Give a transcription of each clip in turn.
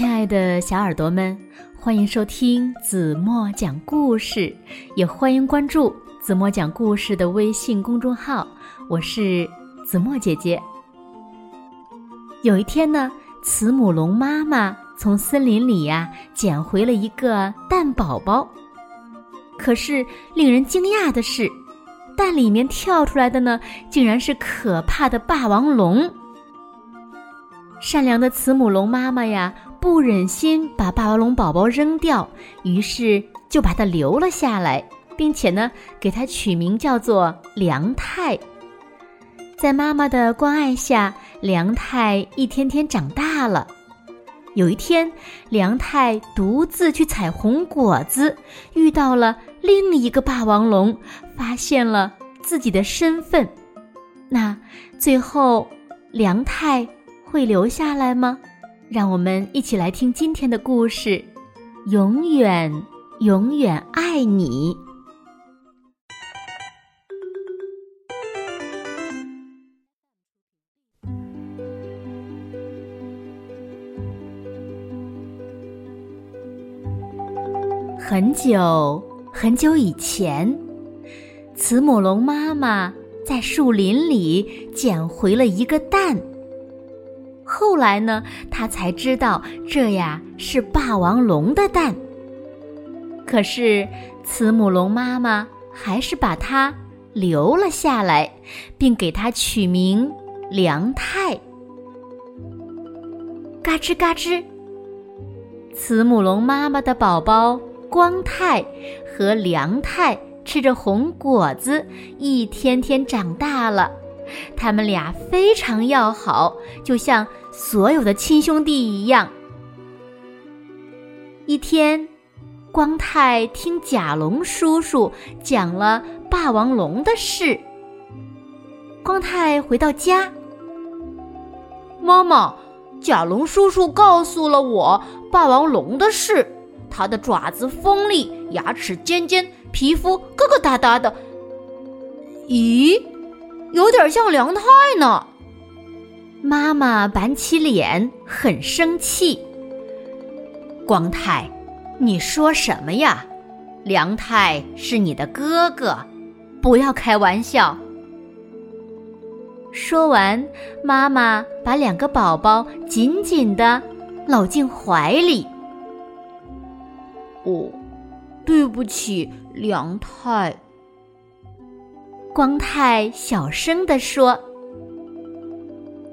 亲爱的小耳朵们，欢迎收听子墨讲故事，也欢迎关注子墨讲故事的微信公众号。我是子墨姐姐。有一天呢，慈母龙妈妈从森林里呀捡回了一个蛋宝宝，可是令人惊讶的是，蛋里面跳出来的呢，竟然是可怕的霸王龙。善良的慈母龙妈妈呀，不忍心把霸王龙宝宝扔掉，于是就把它留了下来，并且呢，给它取名叫做梁太。在妈妈的关爱下，梁太一天天长大了。有一天，梁太独自去采红果子，遇到了另一个霸王龙，发现了自己的身份。那最后，梁太。会留下来吗？让我们一起来听今天的故事。永远，永远爱你。很久很久以前，慈母龙妈妈在树林里捡回了一个蛋。后来呢，他才知道这呀是霸王龙的蛋。可是慈母龙妈妈还是把它留了下来，并给它取名梁太。嘎吱嘎吱，慈母龙妈妈的宝宝光太和梁太吃着红果子，一天天长大了。他们俩非常要好，就像所有的亲兄弟一样。一天，光太听甲龙叔叔讲了霸王龙的事。光太回到家，妈妈，甲龙叔叔告诉了我霸王龙的事。它的爪子锋利，牙齿尖尖，皮肤疙疙瘩瘩的。咦？有点像梁太呢。妈妈板起脸，很生气。光太，你说什么呀？梁太是你的哥哥，不要开玩笑。说完，妈妈把两个宝宝紧紧的搂进怀里。哦，对不起，梁太。光太小声地说：“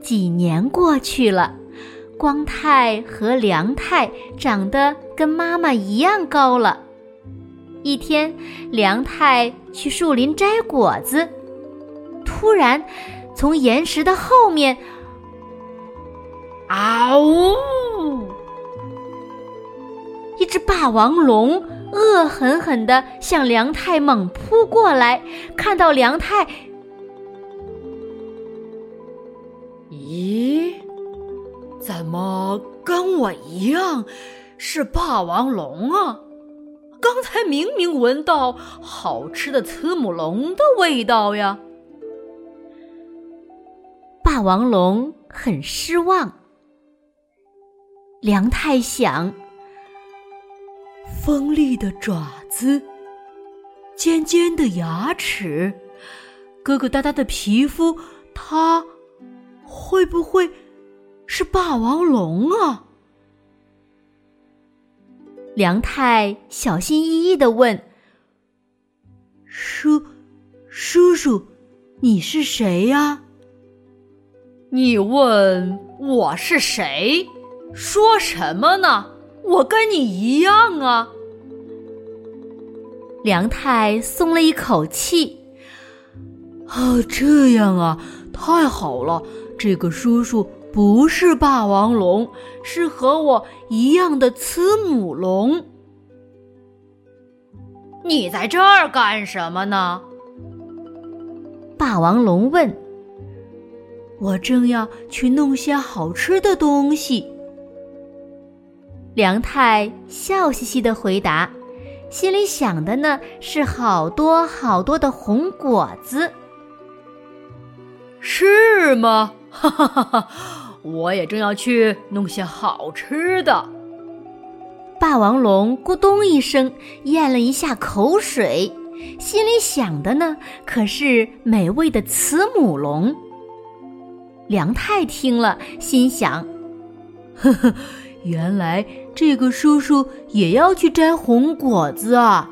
几年过去了，光太和梁太长得跟妈妈一样高了。一天，梁太去树林摘果子，突然，从岩石的后面，啊呜！一只霸王龙。”恶狠狠地向梁太猛扑过来，看到梁太，咦，怎么跟我一样是霸王龙啊？刚才明明闻到好吃的慈母龙的味道呀！霸王龙很失望。梁太想。锋利的爪子，尖尖的牙齿，疙疙瘩瘩的皮肤，它会不会是霸王龙啊？梁太小心翼翼的问：“叔，叔叔，你是谁呀？”你问我是谁？说什么呢？我跟你一样啊！梁太松了一口气。哦，这样啊，太好了！这个叔叔不是霸王龙，是和我一样的慈母龙。你在这儿干什么呢？霸王龙问。我正要去弄些好吃的东西。梁太笑嘻嘻的回答，心里想的呢是好多好多的红果子。是吗？哈哈哈哈！我也正要去弄些好吃的。霸王龙咕咚一声咽了一下口水，心里想的呢，可是美味的慈母龙。梁太听了，心想：“呵呵，原来这个叔叔也要去摘红果子啊！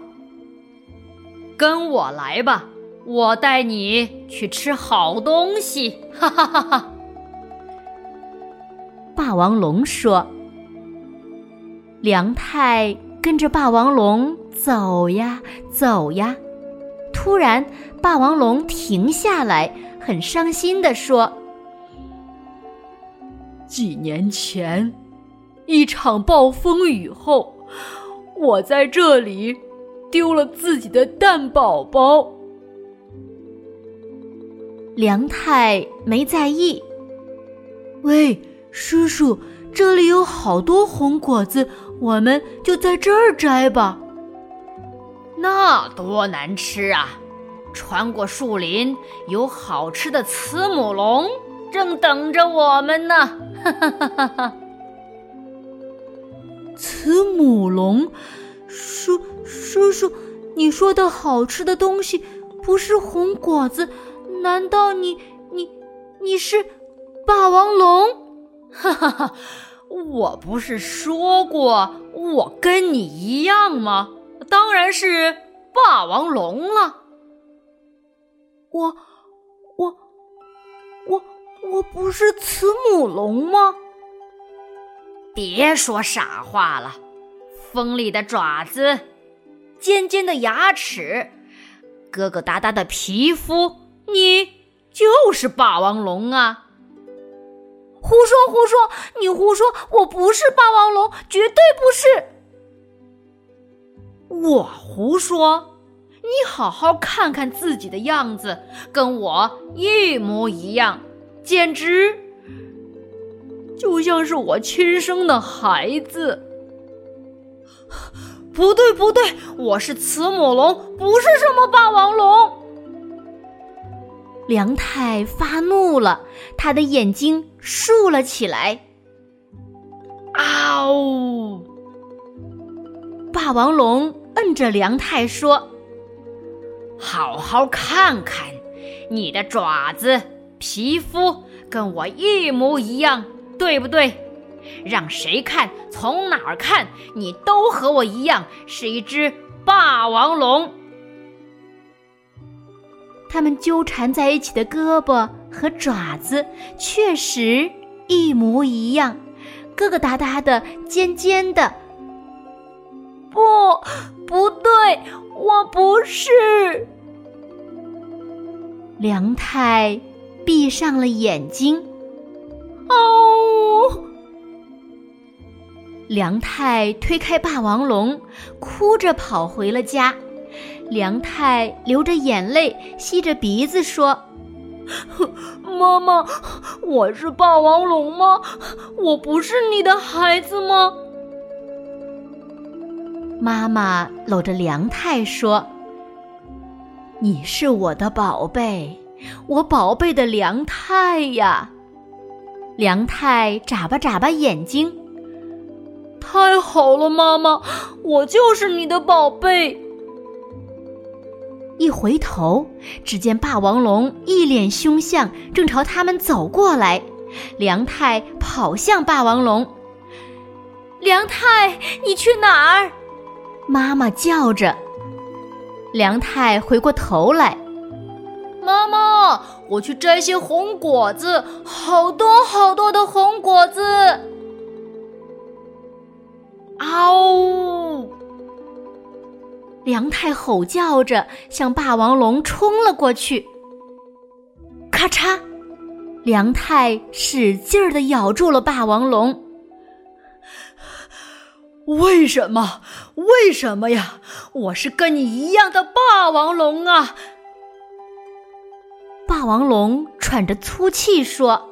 跟我来吧，我带你去吃好东西！”哈哈哈哈。霸王龙说。梁太跟着霸王龙走呀走呀，突然，霸王龙停下来，很伤心地说：“几年前，一场暴风雨后，我在这里丢了自己的蛋宝宝。”梁太没在意。喂，叔叔，这里有好多红果子。我们就在这儿摘吧。那多难吃啊！穿过树林，有好吃的慈母龙正等着我们呢。哈哈哈哈哈！慈母龙，叔叔叔，你说的好吃的东西不是红果子？难道你你你是霸王龙？哈哈哈！我不是说过我跟你一样吗？当然是霸王龙了。我我我我不是慈母龙吗？别说傻话了！锋利的爪子，尖尖的牙齿，疙疙瘩瘩的皮肤，你就是霸王龙啊！胡说胡说！你胡说！我不是霸王龙，绝对不是。我胡说？你好好看看自己的样子，跟我一模一样，简直就像是我亲生的孩子。不对不对，我是慈母龙，不是什么霸王龙。梁太发怒了，他的眼睛竖了起来。啊呜！霸王龙摁着梁太说：“好好看看，你的爪子、皮肤跟我一模一样，对不对？让谁看，从哪儿看，你都和我一样，是一只霸王龙。”它们纠缠在一起的胳膊和爪子确实一模一样，疙疙瘩瘩的，尖尖的。不，不对，我不是。梁太闭上了眼睛。哦！梁太推开霸王龙，哭着跑回了家。梁太流着眼泪，吸着鼻子说：“ 妈妈，我是霸王龙吗？我不是你的孩子吗？”妈妈搂着梁太说：“你是我的宝贝，我宝贝的梁太呀！”梁太眨巴眨巴眼睛：“太好了，妈妈，我就是你的宝贝。”一回头，只见霸王龙一脸凶相，正朝他们走过来。梁太跑向霸王龙：“梁太，你去哪儿？”妈妈叫着。梁太回过头来：“妈妈，我去摘些红果子，好多好多的红果子。”嗷呜！梁太吼叫着向霸王龙冲了过去。咔嚓，梁太使劲儿的咬住了霸王龙。为什么？为什么呀？我是跟你一样的霸王龙啊！霸王龙喘着粗气说：“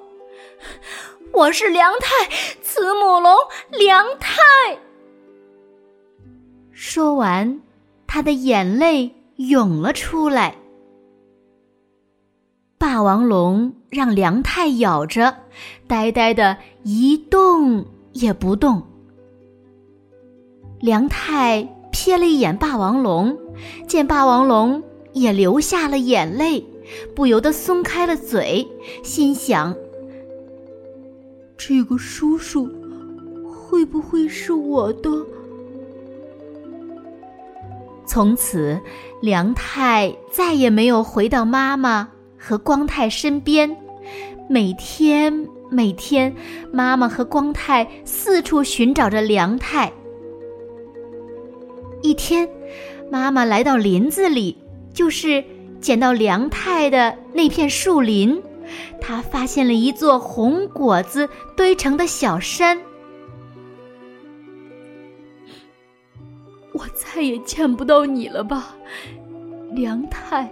我是梁太，慈母龙梁太。”说完。他的眼泪涌了出来。霸王龙让梁太咬着，呆呆的一动也不动。梁太瞥了一眼霸王龙，见霸王龙也流下了眼泪，不由得松开了嘴，心想：这个叔叔会不会是我的？从此，梁太再也没有回到妈妈和光太身边。每天，每天，妈妈和光太四处寻找着梁太。一天，妈妈来到林子里，就是捡到梁太的那片树林，他发现了一座红果子堆成的小山。我再也见不到你了吧，梁太。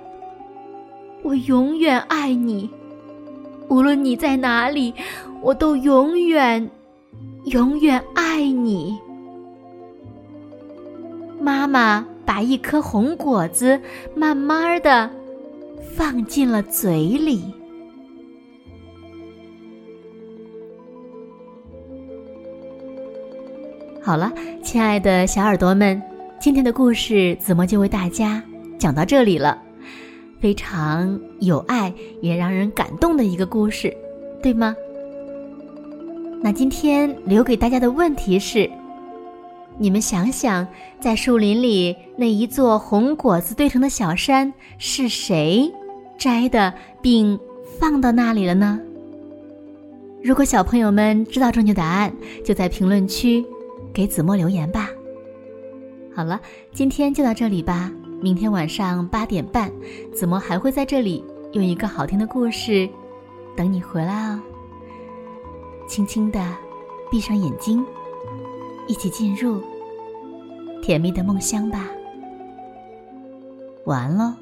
我永远爱你，无论你在哪里，我都永远、永远爱你。妈妈把一颗红果子慢慢的放进了嘴里。好了，亲爱的小耳朵们。今天的故事，子墨就为大家讲到这里了。非常有爱，也让人感动的一个故事，对吗？那今天留给大家的问题是：你们想想，在树林里那一座红果子堆成的小山，是谁摘的，并放到那里了呢？如果小朋友们知道正确答案，就在评论区给子墨留言吧。好了，今天就到这里吧。明天晚上八点半，子墨还会在这里用一个好听的故事等你回来哦。轻轻的闭上眼睛，一起进入甜蜜的梦乡吧。晚安喽。